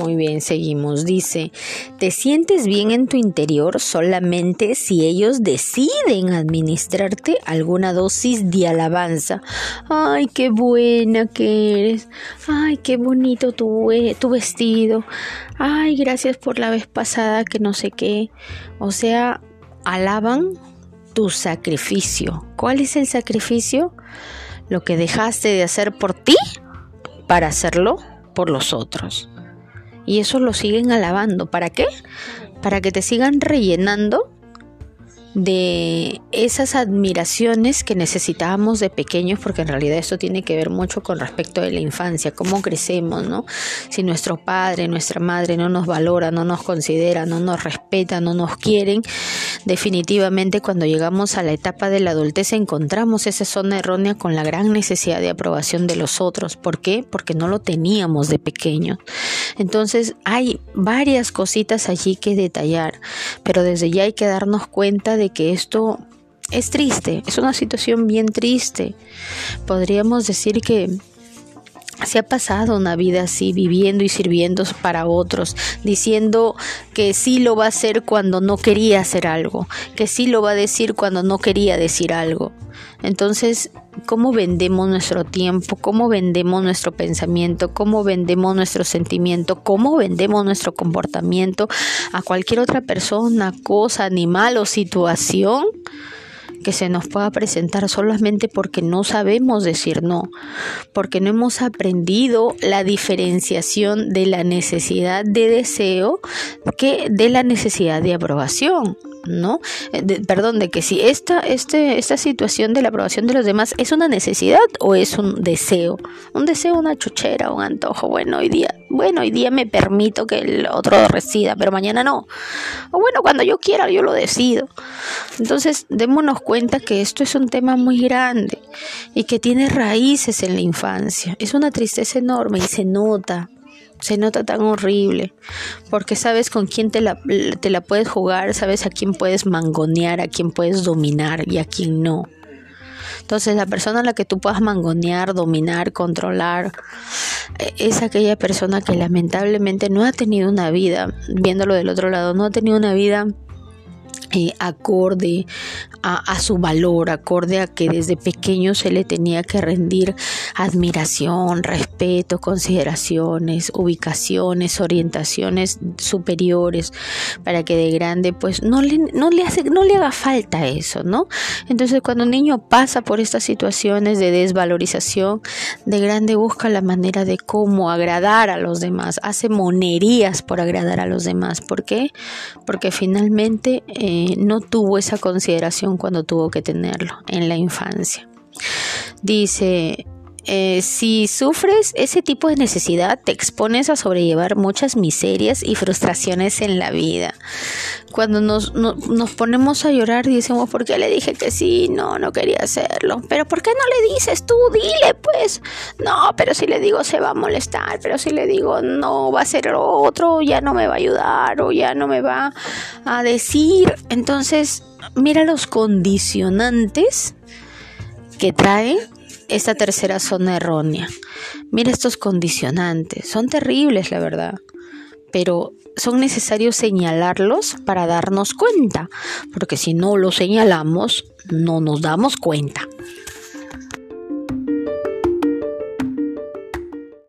Muy bien, seguimos. Dice, te sientes bien en tu interior solamente si ellos deciden administrarte alguna dosis de alabanza. Ay, qué buena que eres. Ay, qué bonito tu, tu vestido. Ay, gracias por la vez pasada que no sé qué. O sea, alaban tu sacrificio. ¿Cuál es el sacrificio? Lo que dejaste de hacer por ti para hacerlo por los otros. Y eso lo siguen alabando. ¿Para qué? Para que te sigan rellenando de esas admiraciones que necesitábamos de pequeños, porque en realidad esto tiene que ver mucho con respecto de la infancia, cómo crecemos, ¿no? Si nuestro padre, nuestra madre no nos valora, no nos considera, no nos respeta, no nos quieren, definitivamente cuando llegamos a la etapa de la adultez encontramos esa zona errónea con la gran necesidad de aprobación de los otros. ¿Por qué? Porque no lo teníamos de pequeño. Entonces hay varias cositas allí que detallar, pero desde ya hay que darnos cuenta de que esto es triste, es una situación bien triste. Podríamos decir que se ha pasado una vida así, viviendo y sirviendo para otros, diciendo que sí lo va a hacer cuando no quería hacer algo, que sí lo va a decir cuando no quería decir algo. Entonces, ¿cómo vendemos nuestro tiempo? ¿Cómo vendemos nuestro pensamiento? ¿Cómo vendemos nuestro sentimiento? ¿Cómo vendemos nuestro comportamiento a cualquier otra persona, cosa, animal o situación? Que se nos pueda presentar solamente porque no sabemos decir no, porque no hemos aprendido la diferenciación de la necesidad de deseo que de la necesidad de aprobación. ¿no? Perdón, de que si esta, este, esta situación de la aprobación de los demás es una necesidad o es un deseo. Un deseo, una chuchera, un antojo. Bueno, hoy día, bueno, hoy día me permito que el otro resida, pero mañana no. O bueno, cuando yo quiera, yo lo decido. Entonces, démonos cuenta que esto es un tema muy grande y que tiene raíces en la infancia. Es una tristeza enorme y se nota se nota tan horrible, porque sabes con quién te la, puedes jugar, sabes a quién puedes mangonear, a quién puedes dominar y a quién no. Entonces la persona a la que tú puedas mangonear, dominar, controlar, e, es aquella persona que lamentablemente no ha tenido una vida, viéndolo del otro lado, no ha tenido una vida acorde a, su valor, acorde a que desde pequeño se le tenía que rendir admiración, respeto, consideraciones, ubicaciones, orientaciones superiores, para que de grande pues no le, no le, hace, no le haga falta eso, ¿no? Entonces cuando un niño pasa por estas situaciones de desvalorización, de grande busca la manera de cómo agradar a los demás, hace monerías por agradar a los demás. ¿Por qué? Porque finalmente eh, no tuvo esa consideración cuando tuvo que tenerlo en la infancia. Dice, eh, si sufres ese tipo de necesidad, te expones a sobrellevar muchas miserias y frustraciones en la vida. Cuando nos, nos ponemos a llorar, decimos, ¿por qué le dije que sí? No, no quería hacerlo. ¿Pero por qué no le dices tú? Dile, pues. No, pero si le digo se va a molestar, pero si le digo no va a ser otro, ya no me va a ayudar o ya no me va a decir. Entonces, mira los condicionantes que trae esta tercera zona errónea. Mira estos condicionantes, son terribles la verdad, pero son necesarios señalarlos para darnos cuenta, porque si no los señalamos, no nos damos cuenta.